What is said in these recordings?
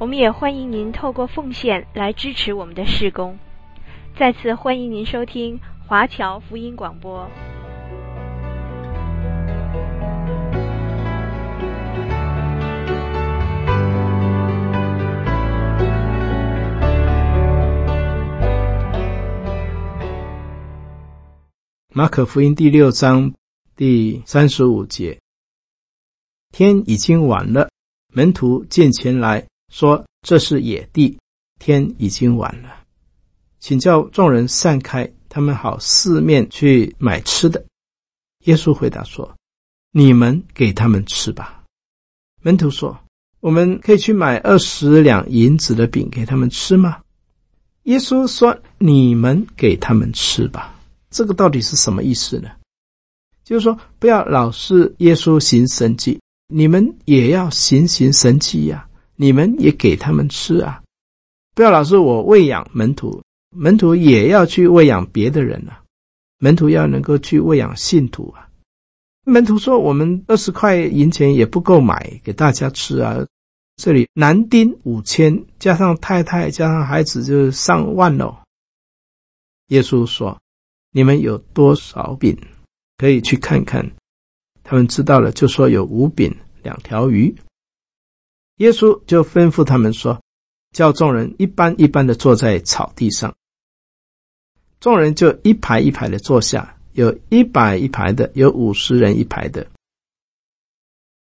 我们也欢迎您透过奉献来支持我们的事工。再次欢迎您收听华侨福音广播。马可福音第六章第三十五节：天已经晚了，门徒见前来。说这是野地，天已经晚了，请叫众人散开，他们好四面去买吃的。耶稣回答说：“你们给他们吃吧。”门徒说：“我们可以去买二十两银子的饼给他们吃吗？”耶稣说：“你们给他们吃吧。”这个到底是什么意思呢？就是说，不要老是耶稣行神迹，你们也要行行神迹呀。你们也给他们吃啊！不要老是我喂养门徒，门徒也要去喂养别的人啊！门徒要能够去喂养信徒啊！门徒说：“我们二十块银钱也不够买给大家吃啊！”这里男丁五千，加上太太，加上孩子，就是上万了。耶稣说：“你们有多少饼？可以去看看。”他们知道了，就说有五饼两条鱼。耶稣就吩咐他们说：“叫众人一班一班的坐在草地上。”众人就一排一排的坐下，有一百一排的，有五十人一排的。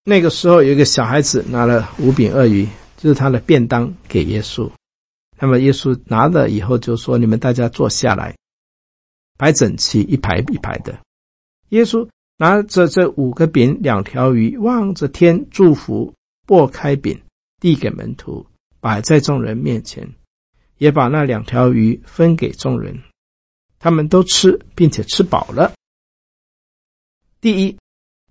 那个时候，有一个小孩子拿了五饼二鱼，就是他的便当给耶稣。那么耶稣拿了以后就说：“你们大家坐下来，排整齐，一排一排的。”耶稣拿着这五个饼两条鱼，望着天祝福。擘开饼，递给门徒，摆在众人面前，也把那两条鱼分给众人。他们都吃，并且吃饱了。第一，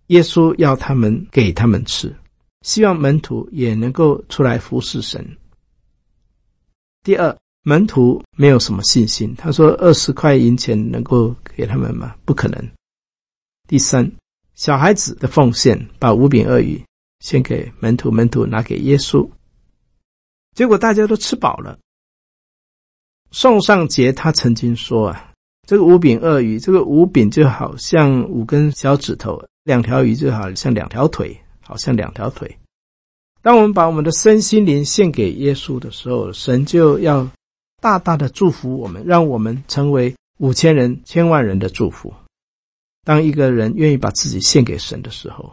耶稣要他们给他们吃，希望门徒也能够出来服侍神。第二，门徒没有什么信心，他说二十块银钱能够给他们吗？不可能。第三，小孩子的奉献，把五饼二鱼。献给门徒，门徒拿给耶稣，结果大家都吃饱了。宋尚节他曾经说啊，这个五饼二鱼，这个五饼就好像五根小指头，两条鱼就好像两条腿，好像两条腿。当我们把我们的身心灵献给耶稣的时候，神就要大大的祝福我们，让我们成为五千人、千万人的祝福。当一个人愿意把自己献给神的时候。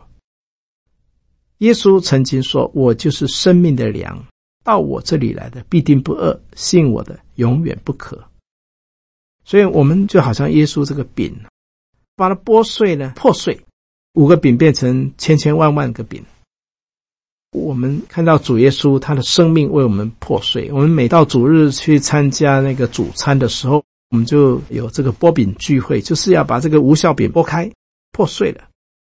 耶稣曾经说：“我就是生命的粮，到我这里来的必定不饿，信我的永远不渴。”所以，我们就好像耶稣这个饼，把它剥碎呢，破碎，五个饼变成千千万万个饼。我们看到主耶稣他的生命为我们破碎。我们每到主日去参加那个主餐的时候，我们就有这个剥饼聚会，就是要把这个无效饼剥开，破碎了，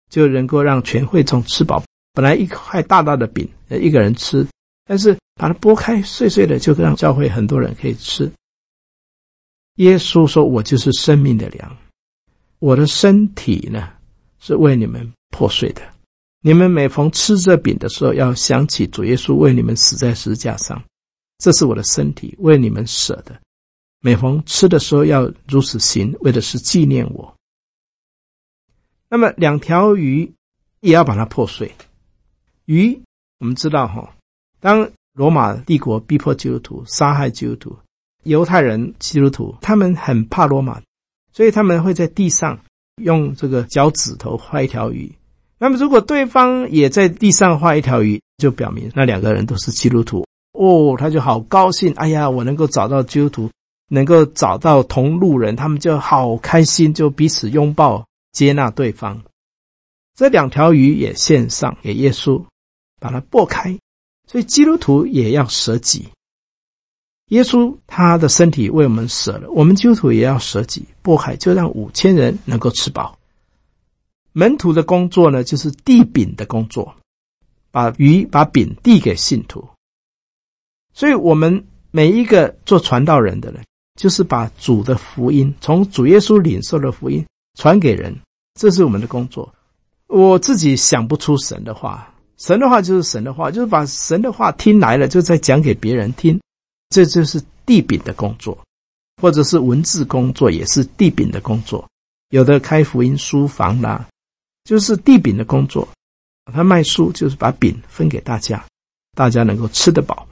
就能够让全会众吃饱。本来一块大大的饼，一个人吃，但是把它剥开，碎碎的，就让教会很多人可以吃。耶稣说：“我就是生命的粮，我的身体呢，是为你们破碎的。你们每逢吃这饼的时候，要想起主耶稣为你们死在十字架上，这是我的身体，为你们舍的。每逢吃的时候，要如此行，为的是纪念我。那么两条鱼也要把它破碎。”鱼，我们知道哈，当罗马帝国逼迫基督徒、杀害基督徒，犹太人基督徒，他们很怕罗马，所以他们会在地上用这个脚趾头画一条鱼。那么，如果对方也在地上画一条鱼，就表明那两个人都是基督徒哦，他就好高兴。哎呀，我能够找到基督徒，能够找到同路人，他们就好开心，就彼此拥抱，接纳对方。这两条鱼也献上给耶稣。把它剥开，所以基督徒也要舍己。耶稣他的身体为我们舍了，我们基督徒也要舍己，擘海就让五千人能够吃饱。门徒的工作呢，就是递饼的工作，把鱼、把饼递给信徒。所以，我们每一个做传道人的人，就是把主的福音，从主耶稣领受的福音传给人，这是我们的工作。我自己想不出神的话，神的话就是神的话，就是把神的话听来了，就再讲给别人听。这就是地饼的工作，或者是文字工作，也是地饼的工作。有的开福音书房啦，就是地饼的工作。他卖书就是把饼分给大家，大家能够吃得饱。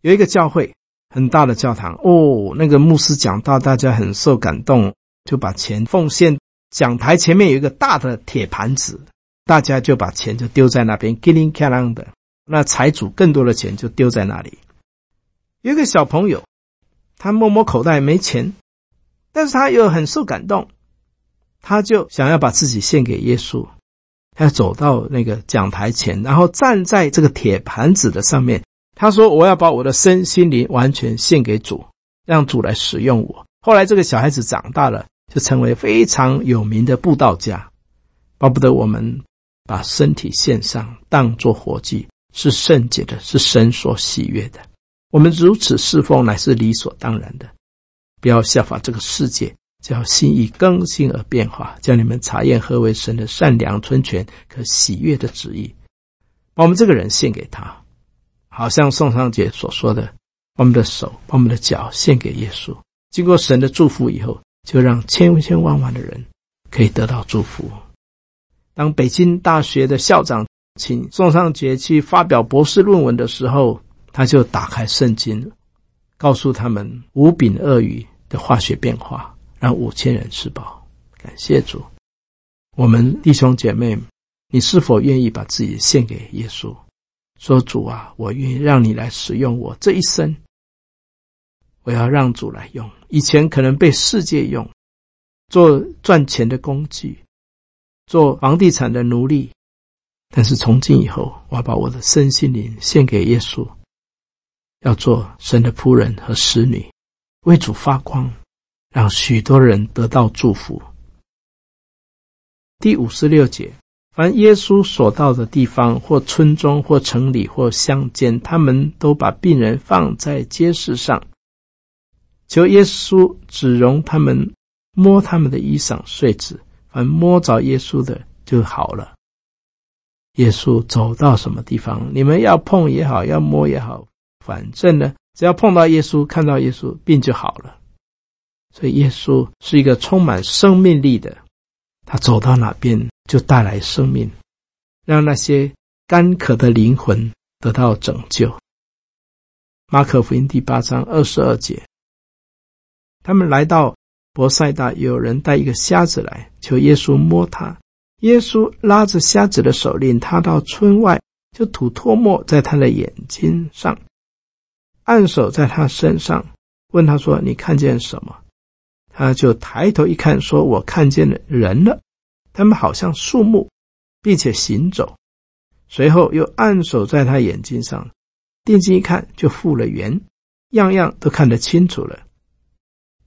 有一个教会很大的教堂哦，那个牧师讲道，大家很受感动，就把钱奉献。讲台前面有一个大的铁盘子，大家就把钱就丢在那边，叮铃哐啷的。那财主更多的钱就丢在那里。有一个小朋友，他摸摸口袋没钱，但是他又很受感动，他就想要把自己献给耶稣。他走到那个讲台前，然后站在这个铁盘子的上面，他说：“我要把我的身心灵完全献给主，让主来使用我。”后来这个小孩子长大了，就成为非常有名的布道家。巴不得我们把身体献上，当作活祭，是圣洁的，是神所喜悦的。我们如此侍奉乃是理所当然的，不要效法这个世界，叫心意更新而变化，叫你们查验何为神的善良、纯全、可喜悦的旨意。把我们这个人献给他，好像宋尚节所说的，把我们的手、把我们的脚献给耶稣，经过神的祝福以后，就让千千万万的人可以得到祝福。当北京大学的校长请宋尚节去发表博士论文的时候，他就打开圣经，告诉他们五饼二鱼的化学变化，让五千人吃饱。感谢主，我们弟兄姐妹，你是否愿意把自己献给耶稣？说主啊，我愿意让你来使用我这一生，我要让主来用。以前可能被世界用，做赚钱的工具，做房地产的奴隶，但是从今以后，我要把我的身心灵献给耶稣。要做神的仆人和使女，为主发光，让许多人得到祝福。第五十六节，凡耶稣所到的地方，或村庄，或城里，或乡间，他们都把病人放在街市上，求耶稣只容他们摸他们的衣裳睡子，凡摸着耶稣的就好了。耶稣走到什么地方，你们要碰也好，要摸也好。反正呢，只要碰到耶稣，看到耶稣，病就好了。所以耶稣是一个充满生命力的，他走到哪边就带来生命，让那些干渴的灵魂得到拯救。马可福音第八章二十二节，他们来到伯赛大，有人带一个瞎子来，求耶稣摸他。耶稣拉着瞎子的手，领他到村外，就吐唾沫在他的眼睛上。按手在他身上，问他说：“你看见什么？”他就抬头一看，说：“我看见了人了，他们好像树木，并且行走。”随后又按手在他眼睛上，定睛一看，就复了原，样样都看得清楚了。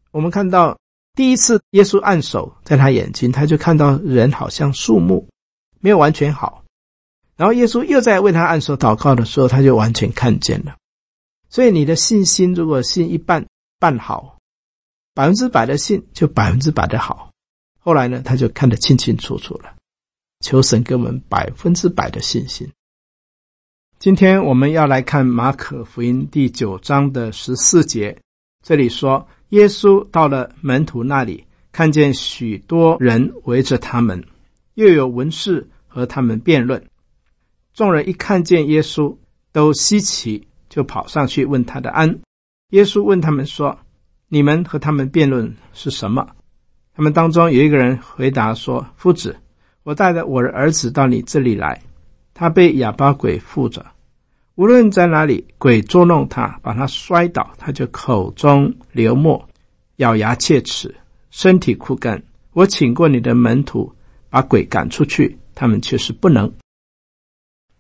我们看到第一次耶稣按手在他眼睛，他就看到人好像树木，没有完全好。然后耶稣又在为他按手祷告的时候，他就完全看见了。所以你的信心如果信一半半好，百分之百的信就百分之百的好。后来呢，他就看得清清楚楚了。求神给我们百分之百的信心。今天我们要来看马可福音第九章的十四节，这里说耶稣到了门徒那里，看见许多人围着他们，又有文士和他们辩论。众人一看见耶稣，都稀奇。就跑上去问他的安。耶稣问他们说：“你们和他们辩论是什么？”他们当中有一个人回答说：“夫子，我带着我的儿子到你这里来，他被哑巴鬼附着，无论在哪里，鬼捉弄他，把他摔倒，他就口中流沫，咬牙切齿，身体枯干。我请过你的门徒把鬼赶出去，他们却是不能。”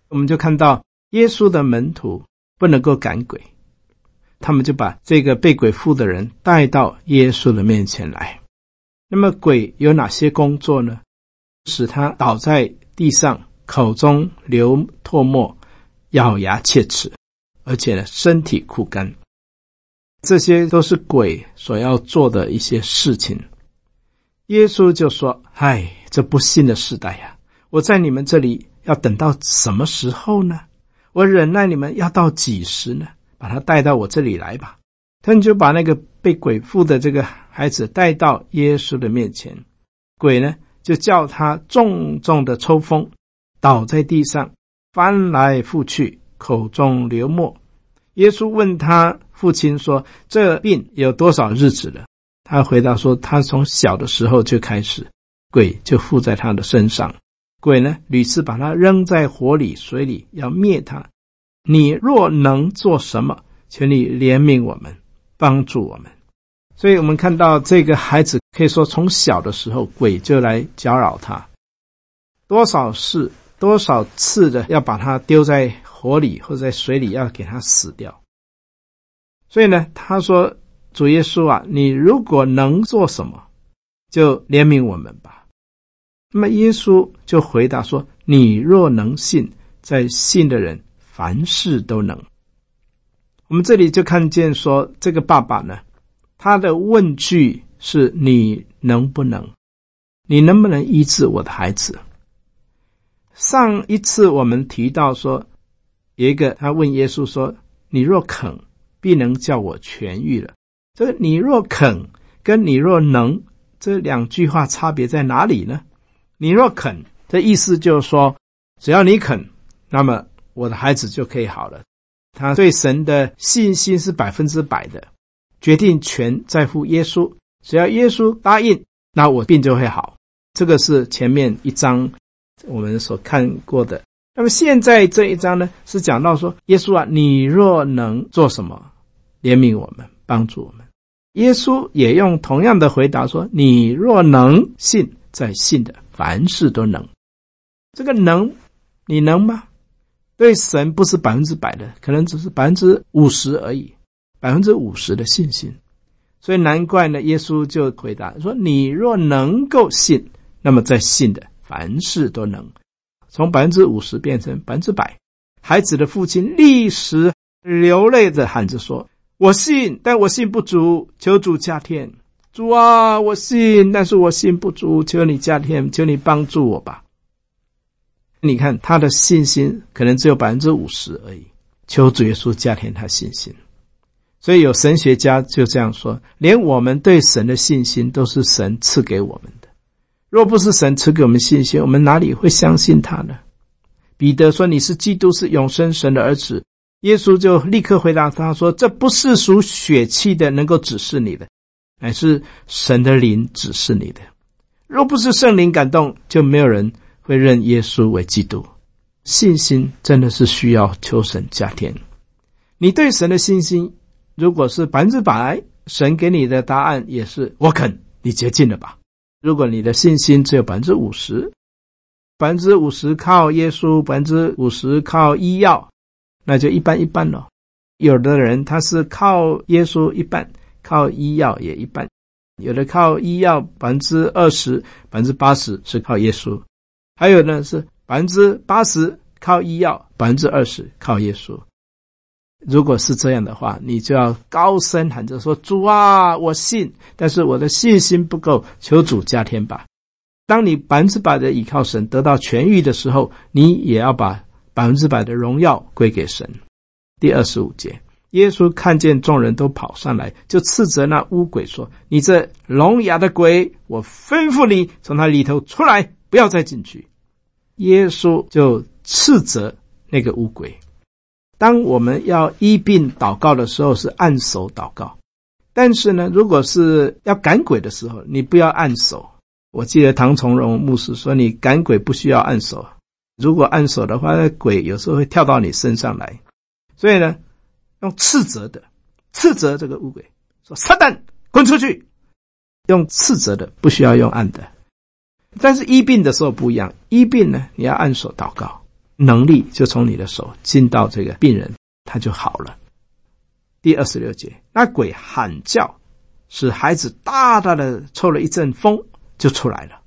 我们就看到耶稣的门徒。不能够赶鬼，他们就把这个被鬼附的人带到耶稣的面前来。那么鬼有哪些工作呢？使他倒在地上，口中流唾沫，咬牙切齿，而且呢，身体枯干。这些都是鬼所要做的一些事情。耶稣就说：“唉，这不幸的时代呀！我在你们这里要等到什么时候呢？我忍耐你们要到几时呢？把他带到我这里来吧。”他们就把那个被鬼附的这个孩子带到耶稣的面前，鬼呢就叫他重重的抽风，倒在地上，翻来覆去，口中流沫。耶稣问他父亲说：“这病有多少日子了？”他回答说：“他从小的时候就开始，鬼就附在他的身上。鬼呢，屡次把他扔在火里、水里，要灭他。你若能做什么，请你怜悯我们，帮助我们。”所以，我们看到这个孩子，可以说从小的时候，鬼就来搅扰他，多少事、多少次的要把它丢在火里或者在水里，要给它死掉。所以呢，他说：“主耶稣啊，你如果能做什么，就怜悯我们吧。”那么耶稣就回答说：“你若能信，在信的人凡事都能。”我们这里就看见说，这个爸爸呢，他的问句是：“你能不能？你能不能医治我的孩子？”上一次我们提到说。有一个，他问耶稣说：“你若肯，必能叫我痊愈了。”这个“你若肯”跟“你若能”这两句话差别在哪里呢？“你若肯”这意思就是说，只要你肯，那么我的孩子就可以好了。他对神的信心是百分之百的，决定权在乎耶稣。只要耶稣答应，那我病就会好。这个是前面一章我们所看过的。那么现在这一章呢，是讲到说，耶稣啊，你若能做什么，怜悯我们，帮助我们。耶稣也用同样的回答说：“你若能信，在信的凡事都能。”这个能，你能吗？对神不是百分之百的，可能只是百分之五十而已，百分之五十的信心。所以难怪呢，耶稣就回答说：“你若能够信，那么在信的凡事都能。”从百分之五十变成百分之百，孩子的父亲立时流泪着喊着说：“我信，但我信不足，求主加添。主啊，我信，但是我信不足，求你加添，求你帮助我吧。”你看他的信心可能只有百分之五十而已，求主耶稣加添他信心。所以有神学家就这样说：连我们对神的信心都是神赐给我们。若不是神赐给我们信心，我们哪里会相信他呢？彼得说：“你是基督，是永生神的儿子。”耶稣就立刻回答他说：“这不是属血气的能够指示你的，乃是神的灵指示你的。若不是圣灵感动，就没有人会认耶稣为基督。信心真的是需要求神加添。你对神的信心，如果是百分之百，神给你的答案也是我肯，你接近了吧。”如果你的信心只有百分之五十，百分之五十靠耶稣，百分之五十靠医药，那就一般一般了。有的人他是靠耶稣一半，靠医药也一半；有的靠医药百分之二十，百分之八十是靠耶稣；还有呢是百分之八十靠医药，百分之二十靠耶稣。如果是这样的话，你就要高声喊着说：“主啊，我信，但是我的信心不够，求主加添吧。”当你百分之百的倚靠神得到痊愈的时候，你也要把百分之百的荣耀归给神。第二十五节，耶稣看见众人都跑上来，就斥责那乌鬼说：“你这聋哑的鬼，我吩咐你从他里头出来，不要再进去。”耶稣就斥责那个乌鬼。当我们要医病祷告的时候，是按手祷告；但是呢，如果是要赶鬼的时候，你不要按手。我记得唐从容牧师说，你赶鬼不需要按手，如果按手的话，那鬼有时候会跳到你身上来。所以呢，用斥责的，斥责这个乌鬼，说：“撒旦，滚出去！”用斥责的，不需要用按的。但是医病的时候不一样，医病呢，你要按手祷告。能力就从你的手进到这个病人，他就好了。第二十六节，那鬼喊叫，使孩子大大的抽了一阵风，就出来了。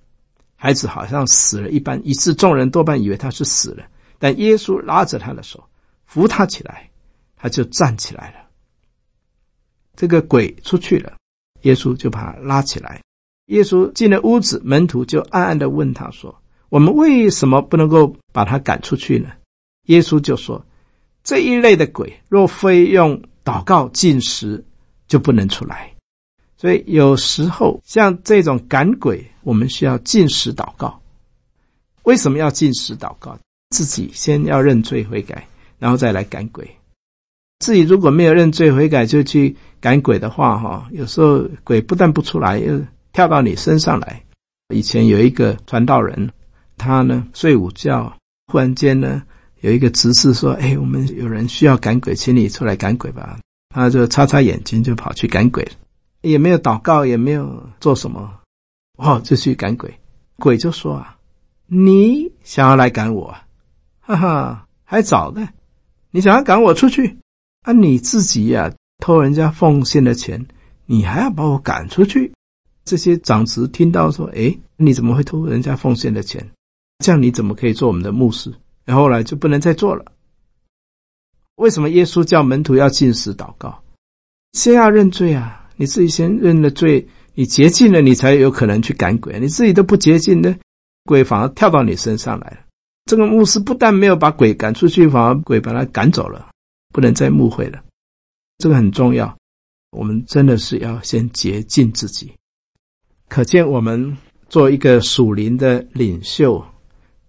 孩子好像死了一般，以致众人多半以为他是死了。但耶稣拉着他的手，扶他起来，他就站起来了。这个鬼出去了，耶稣就把他拉起来。耶稣进了屋子，门徒就暗暗的问他说：“我们为什么不能够把他赶出去呢？”耶稣就说：“这一类的鬼，若非用祷告禁食，就不能出来。所以有时候像这种赶鬼，我们需要禁食祷告。为什么要禁食祷告？自己先要认罪悔改，然后再来赶鬼。自己如果没有认罪悔改，就去赶鬼的话，哈，有时候鬼不但不出来，又跳到你身上来。以前有一个传道人，他呢睡午觉，忽然间呢有一个执事说：“哎，我们有人需要赶鬼，请你出来赶鬼吧。”他就擦擦眼睛，就跑去赶鬼，也没有祷告，也没有做什么，哦，就去赶鬼。鬼就说：“啊，你想要来赶我？”哈哈，还早呢！你想要赶我出去？啊，你自己呀、偷人家奉献的钱，你还要把我赶出去？这些长执听到说：“诶，你怎么会偷人家奉献的钱？这样你怎么可以做我们的牧师？”然后来就不能再做了。为什么耶稣叫门徒要禁食祷告？先要认罪啊！你自己先认了罪，你洁净了，你才有可能去赶鬼。你自己都不洁净的，鬼反而跳到你身上来了。这个牧师不但没有把鬼赶出去，反而鬼把他赶走了，不能再牧会了。这个很重要，我们真的是要先洁净自己。可见我们做一个属灵的领袖，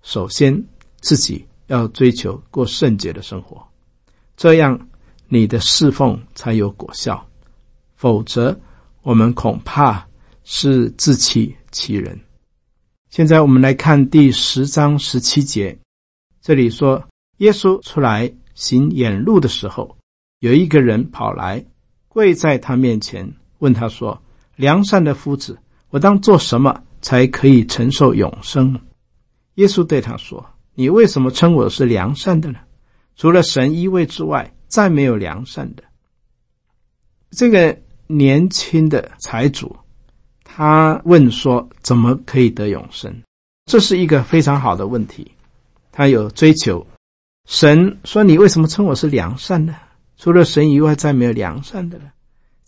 首先自己要追求过圣洁的生活，这样你的侍奉才有果效。否则，我们恐怕是自欺欺人。现在我们来看第十章十七节，这里说，耶稣出来行眼路的时候，有一个人跑来，跪在他面前，问他说：“良善的夫子，我当做什么才可以承受永生？”耶稣对他说：“你为什么称我是良善的呢？除了神一位之外，再没有良善的。”这个年轻的财主。他问说：“怎么可以得永生？”这是一个非常好的问题。他有追求。神说：“你为什么称我是良善呢？除了神以外，再没有良善的了。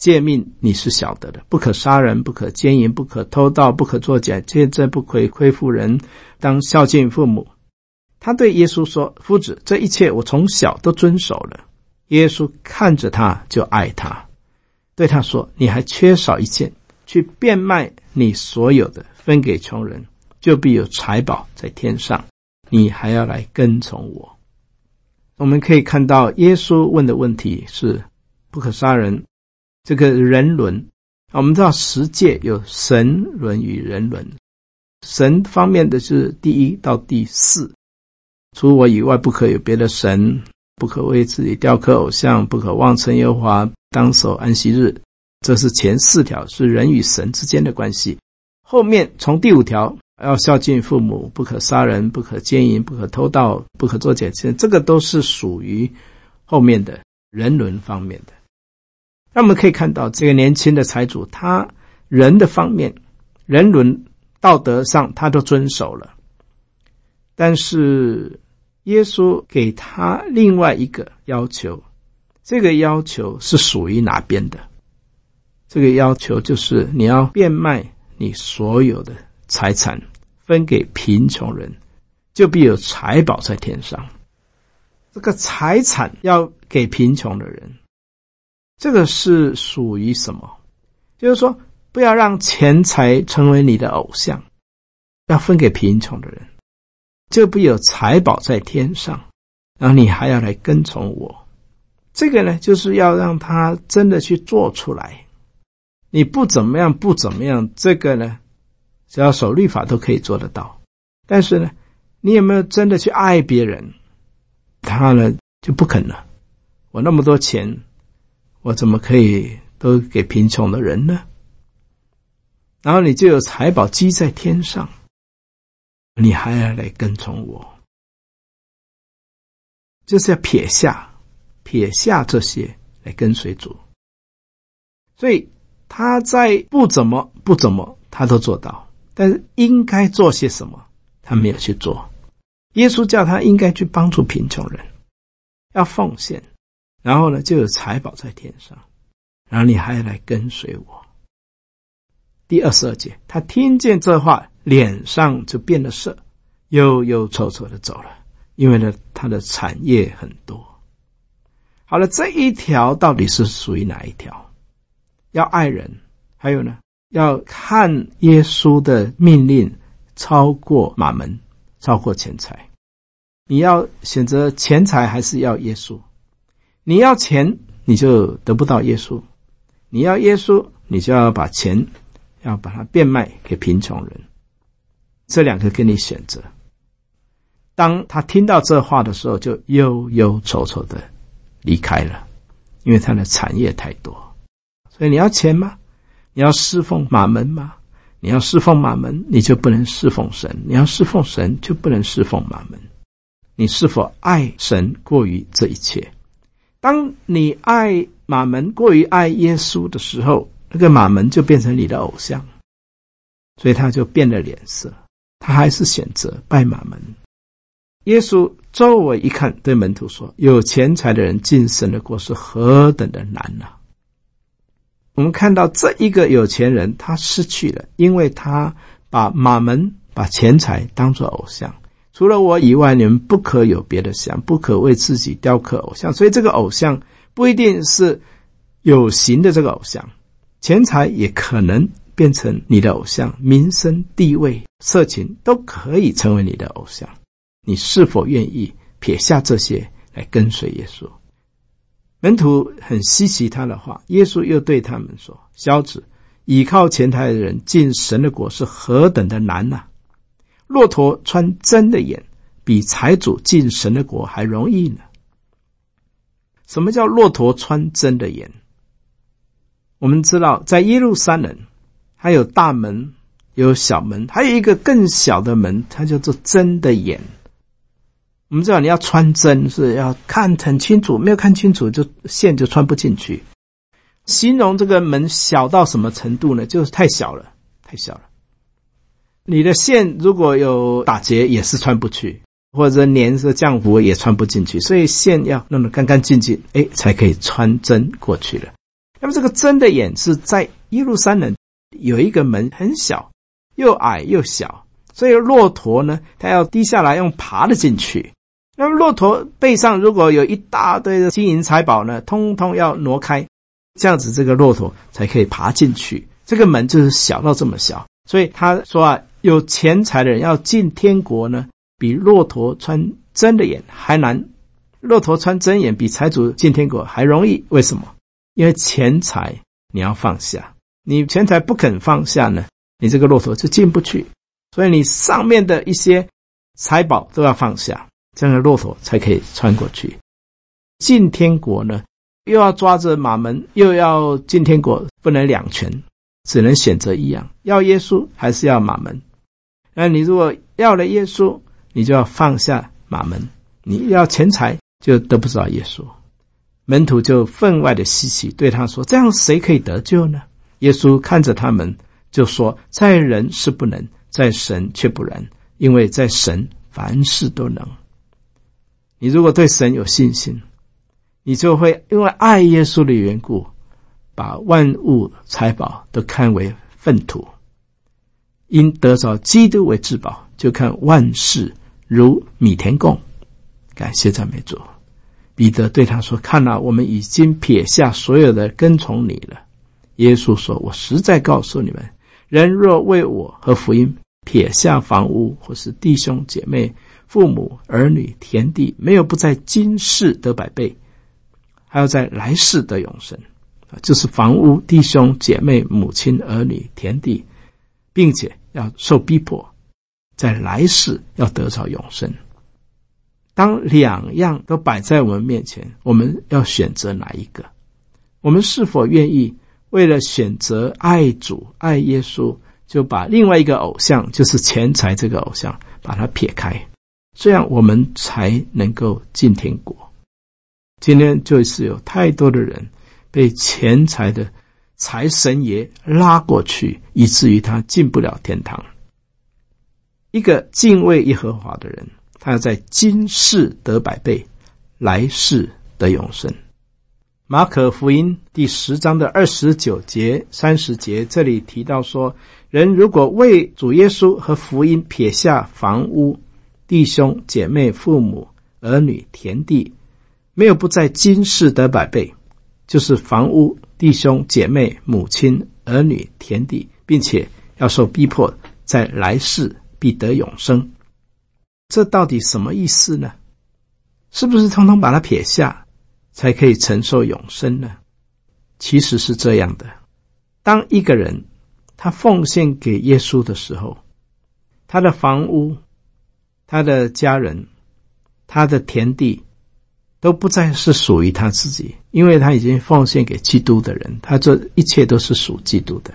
诫命你是晓得的：不可杀人，不可奸淫，不可偷盗，不可作假见证，不可以亏负人，当孝敬父母。”他对耶稣说：“夫子，这一切我从小都遵守了。”耶稣看着他就爱他，对他说：“你还缺少一件。”去变卖你所有的，分给穷人，就必有财宝在天上。你还要来跟从我。我们可以看到，耶稣问的问题是：不可杀人。这个人伦，我们知道十诫有神伦与人伦。神方面的是第一到第四，除我以外不可有别的神，不可为自己雕刻偶像，不可妄称耶和华，当守安息日。这是前四条，是人与神之间的关系。后面从第五条要孝敬父母，不可杀人，不可奸淫，不可偷盗，不可作假见，这个都是属于后面的人伦方面的。那我们可以看到，这个年轻的财主，他人的方面、人伦道德上，他都遵守了。但是耶稣给他另外一个要求，这个要求是属于哪边的？这个要求就是你要变卖你所有的财产，分给贫穷人，就必有财宝在天上。这个财产要给贫穷的人，这个是属于什么？就是说，不要让钱财成为你的偶像，要分给贫穷的人，就不有财宝在天上。然后你还要来跟从我，这个呢，就是要让他真的去做出来。你不怎么样，不怎么样，这个呢，只要守律法都可以做得到。但是呢，你有没有真的去爱别人？他呢就不肯了。我那么多钱，我怎么可以都给贫穷的人呢？然后你就有财宝积在天上，你还要来跟从我，就是要撇下，撇下这些，来跟随主。所以他在不怎么不怎么，他都做到。但是应该做些什么，他没有去做。耶稣叫他应该去帮助贫穷人，要奉献，然后呢，就有财宝在天上，然后你还来跟随我。第二十二节，他听见这话，脸上就变了色，忧忧愁愁的走了，因为呢，他的产业很多。好了，这一条到底是属于哪一条？要爱人，还有呢？要看耶稣的命令超过马门，超过钱财。你要选择钱财还是要耶稣？你要钱，你就得不到耶稣；你要耶稣，你就要把钱要把它变卖给贫穷人。这两个给你选择。当他听到这话的时候，就忧忧愁愁的离开了，因为他的产业太多。所以你要钱吗？你要侍奉马门吗？你要侍奉马门，你就不能侍奉神；你要侍奉神，就不能侍奉马门。你是否爱神过于这一切？当你爱马门过于爱耶稣的时候，那个马门就变成你的偶像，所以他就变了脸色，他还是选择拜马门。耶稣周围一看，对门徒说：“有钱财的人进神的国是何等的难啊！”我们看到这一个有钱人，他失去了，因为他把马门、把钱财当作偶像。除了我以外，你们不可有别的想，不可为自己雕刻偶像。所以，这个偶像不一定是有形的这个偶像，钱财也可能变成你的偶像。名声、地位、色情都可以成为你的偶像。你是否愿意撇下这些来跟随耶稣？门徒很稀奇他的话，耶稣又对他们说：“小子，倚靠钱财的人进神的国是何等的难呐！骆驼穿针的眼，比财主进神的国还容易呢。什么叫骆驼穿针的眼？我们知道，在耶路撒冷，还有大门，有小门，还有一个更小的门，它叫做针的眼。”我们知道你要穿针是要看很清楚，没有看清楚就线就穿不进去。形容这个门小到什么程度呢？就是太小了，太小了。你的线如果有打结也是穿不去，或者粘着浆糊也穿不进去。所以线要弄得干干净净，哎，才可以穿针过去了。那么这个针的眼是在耶路撒冷有一个门很小，又矮又小，所以骆驼呢，它要低下来用爬的进去。那么骆驼背上如果有一大堆的金银财宝呢，通通要挪开，这样子这个骆驼才可以爬进去。这个门就是小到这么小，所以他说啊，有钱财的人要进天国呢，比骆驼穿针的眼还难。骆驼穿针眼比财主进天国还容易。为什么？因为钱财你要放下，你钱财不肯放下呢，你这个骆驼就进不去。所以你上面的一些财宝都要放下。这样的骆驼才可以穿过去进天国呢，又要抓着马门，又要进天国，不能两全，只能选择一样，要耶稣还是要马门？那你如果要了耶稣，你就要放下马门；你要钱财，就得不着耶稣。门徒就分外的稀奇，对他说：“这样谁可以得救呢？”耶稣看着他们，就说：“在人是不能，在神却不然，因为在神凡事都能。”你如果对神有信心，你就会因为爱耶稣的缘故，把万物财宝都看为粪土，因得着基督为至宝，就看万事如米田共。感谢赞美主。彼得对他说：“看哪，我们已经撇下所有的跟从你了。”耶稣说：“我实在告诉你们，人若为我和福音撇下房屋或是弟兄姐妹。”父母、儿女、田地，没有不在今世得百倍，还要在来世得永生。啊，就是房屋、弟兄、姐妹、母亲、儿女、田地，并且要受逼迫，在来世要得着永生。当两样都摆在我们面前，我们要选择哪一个？我们是否愿意为了选择爱主、爱耶稣，就把另外一个偶像，就是钱财这个偶像，把它撇开？这样我们才能够进天国。今天就是有太多的人被钱财的财神爷拉过去，以至于他进不了天堂。一个敬畏耶和华的人，他要在今世得百倍，来世得永生。马可福音第十章的二十九节、三十节，这里提到说，人如果为主耶稣和福音撇下房屋、弟兄姐妹、父母、儿女、田地，没有不在今世得百倍，就是房屋、弟兄姐妹、母亲、儿女、田地，并且要受逼迫，在来世必得永生。这到底什么意思呢？是不是通通把它撇下？才可以承受永生呢？其实是这样的：当一个人他奉献给耶稣的时候，他的房屋、他的家人、他的田地都不再是属于他自己，因为他已经奉献给基督的人，他这一切都是属基督的。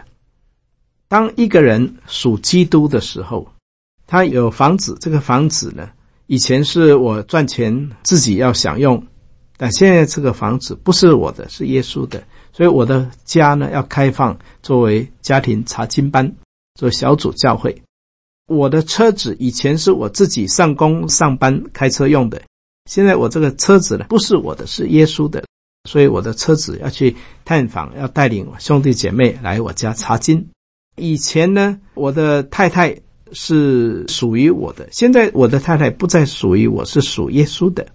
当一个人属基督的时候，他有房子，这个房子呢，以前是我赚钱自己要享用。但现在这个房子不是我的，是耶稣的，所以我的家呢要开放作为家庭查经班，做小组教会。我的车子以前是我自己上工上班开车用的，现在我这个车子呢不是我的，是耶稣的，所以我的车子要去探访，要带领兄弟姐妹来我家查经。以前呢，我的太太是属于我的，现在我的太太不再属于我，是属耶稣的。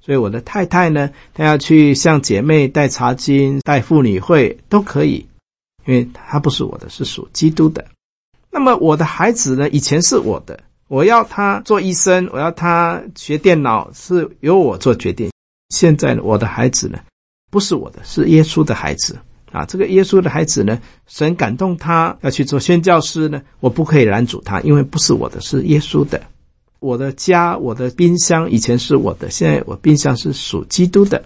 所以我的太太呢，她要去向姐妹带查经、带妇女会都可以，因为她不是我的，是属基督的。那么我的孩子呢，以前是我的，我要他做医生，我要他学电脑，是由我做决定。现在，我的孩子呢，不是我的，是耶稣的孩子啊。这个耶稣的孩子呢，神感动他要去做宣教师呢，我不可以拦阻他，因为不是我的，是耶稣的。我的家，我的冰箱以前是我的，现在我冰箱是属基督的。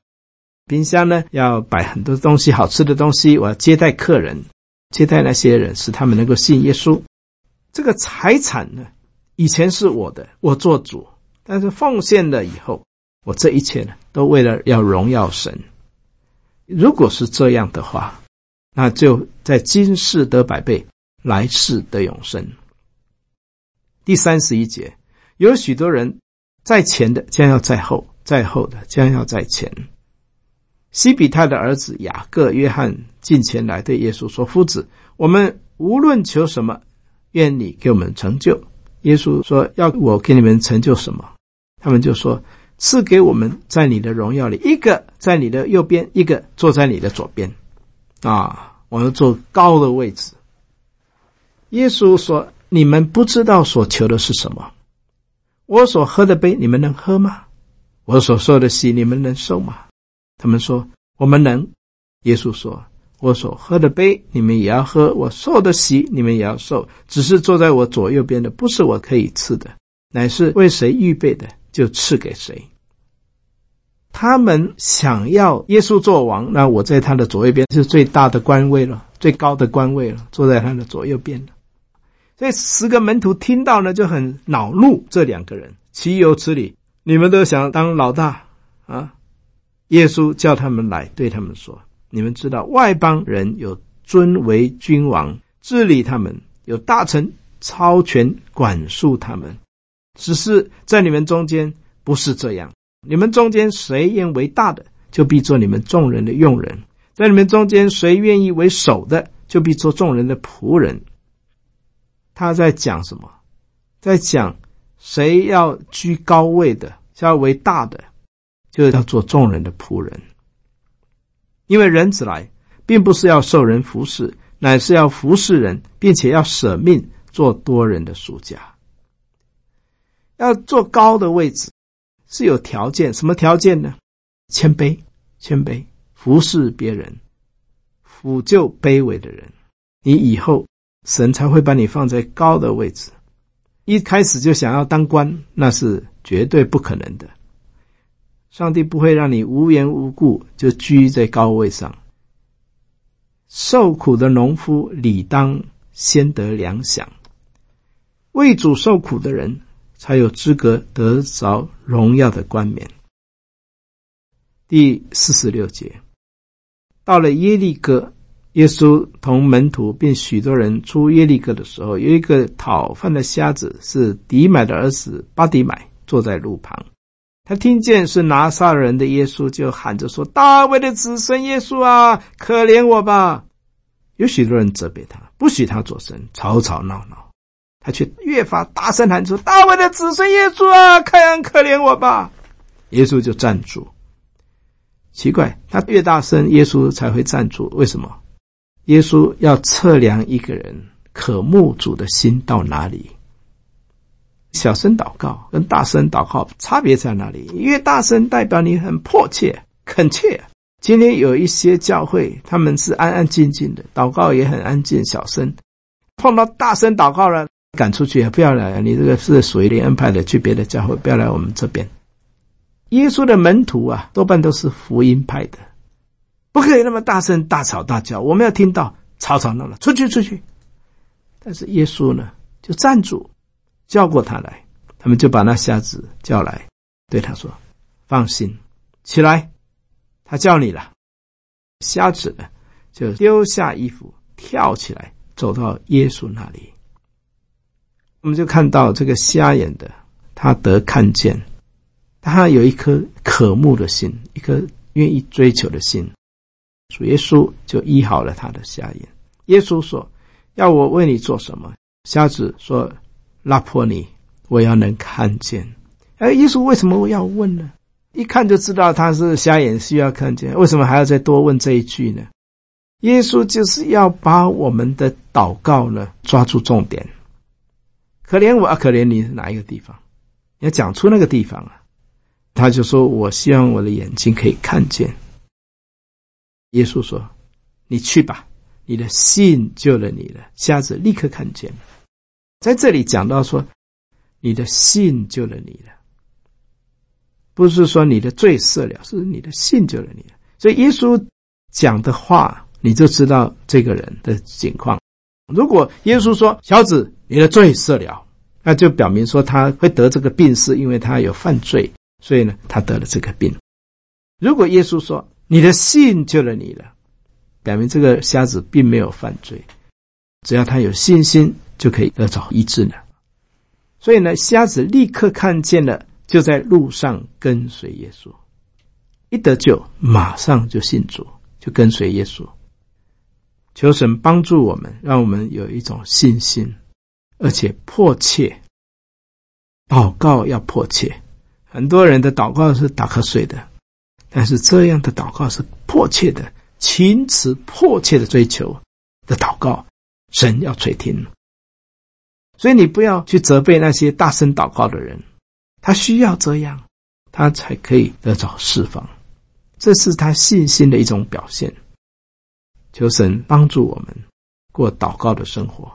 冰箱呢，要摆很多东西，好吃的东西，我要接待客人，接待那些人，使他们能够信耶稣。这个财产呢，以前是我的，我做主，但是奉献了以后，我这一切呢，都为了要荣耀神。如果是这样的话，那就在今世得百倍，来世得永生。第三十一节。有许多人在前的将要在后，在后的将要在前。西比泰的儿子雅各、约翰进前来对耶稣说：“夫子，我们无论求什么，愿你给我们成就。”耶稣说：“要我给你们成就什么？”他们就说：“赐给我们在你的荣耀里，一个在你的右边，一个坐在你的左边。”啊，我们坐高的位置。耶稣说：“你们不知道所求的是什么。”我所喝的杯，你们能喝吗？我所受的洗，你们能受吗？他们说：“我们能。”耶稣说：“我所喝的杯，你们也要喝；我受的洗，你们也要受。只是坐在我左右边的，不是我可以赐的，乃是为谁预备的，就赐给谁。”他们想要耶稣做王，那我在他的左右边是最大的官位了，最高的官位了，坐在他的左右边了。这十个门徒听到呢，就很恼怒。这两个人岂有此理！你们都想当老大啊？耶稣叫他们来，对他们说：“你们知道外邦人有尊为君王，治理他们；有大臣超权管束他们。只是在你们中间不是这样。你们中间谁愿为大的，就必做你们众人的用人；在你们中间谁愿意为首的，就必做众人的仆人。”他在讲什么？在讲谁要居高位的，要为大的，就要做众人的仆人。因为人子来，并不是要受人服侍，乃是要服侍人，并且要舍命做多人的赎价。要坐高的位置是有条件，什么条件呢？谦卑，谦卑，服侍别人，辅救卑微的人。你以后。神才会把你放在高的位置，一开始就想要当官，那是绝对不可能的。上帝不会让你无缘无故就居在高位上。受苦的农夫理当先得粮饷，为主受苦的人才有资格得着荣耀的冠冕。第四十六节，到了耶利哥，耶稣同门徒并许多人出耶利哥的时候，有一个讨饭的瞎子，是底买的儿子巴底买，坐在路旁。他听见是拿撒人的耶稣，就喊着说：“大卫的子孙耶稣啊，可怜我吧！”有许多人责备他，不许他作声，吵吵闹闹。他却越发大声喊出：“大卫的子孙耶稣啊，开恩可怜我吧！”耶稣就站住。奇怪，他越大声，耶稣才会站住。为什么？耶稣要测量一个人渴慕主的心到哪里。小声祷告跟大声祷告差别在哪里？越大声代表你很迫切、恳切。今天有一些教会，他们是安安静静的，祷告也很安静、小声。碰到大声祷告了，赶出去，不要来了！你这个是属于灵恩派的，去别的教会，不要来我们这边。耶稣的门徒啊，多半都是福音派的，不可以那么大声、大吵大叫。我们要听到吵吵闹闹，出去出去。但是耶稣呢，就站住。叫过他来，他们就把那瞎子叫来，对他说：“放心，起来，他叫你了。”瞎子呢，就丢下衣服，跳起来，走到耶稣那里。我们就看到这个瞎眼的，他得看见，他有一颗渴慕的心，一颗愿意追求的心。主耶稣就医好了他的瞎眼。耶稣说：“要我为你做什么？”瞎子说。拉破你，我要能看见。哎，耶稣为什么要问呢？一看就知道他是瞎眼，需要看见。为什么还要再多问这一句呢？耶稣就是要把我们的祷告呢抓住重点。可怜我啊，可怜你是哪一个地方？你要讲出那个地方啊。他就说：“我希望我的眼睛可以看见。”耶稣说：“你去吧，你的信救了你了。”瞎子立刻看见。在这里讲到说，你的信救了你了，不是说你的罪赦了，是你的信救了你了。所以耶稣讲的话，你就知道这个人的情况。如果耶稣说小子，你的罪赦了，那就表明说他会得这个病，是因为他有犯罪，所以呢，他得了这个病。如果耶稣说你的信救了你了，表明这个瞎子并没有犯罪，只要他有信心。就可以得着医治了。所以呢，瞎子立刻看见了，就在路上跟随耶稣。一得救，马上就信主，就跟随耶稣。求神帮助我们，让我们有一种信心，而且迫切。祷告要迫切。很多人的祷告是打瞌睡的，但是这样的祷告是迫切的，情词迫切的追求的祷告，神要垂听。所以你不要去责备那些大声祷告的人，他需要这样，他才可以得到释放，这是他信心的一种表现。求神帮助我们过祷告的生活。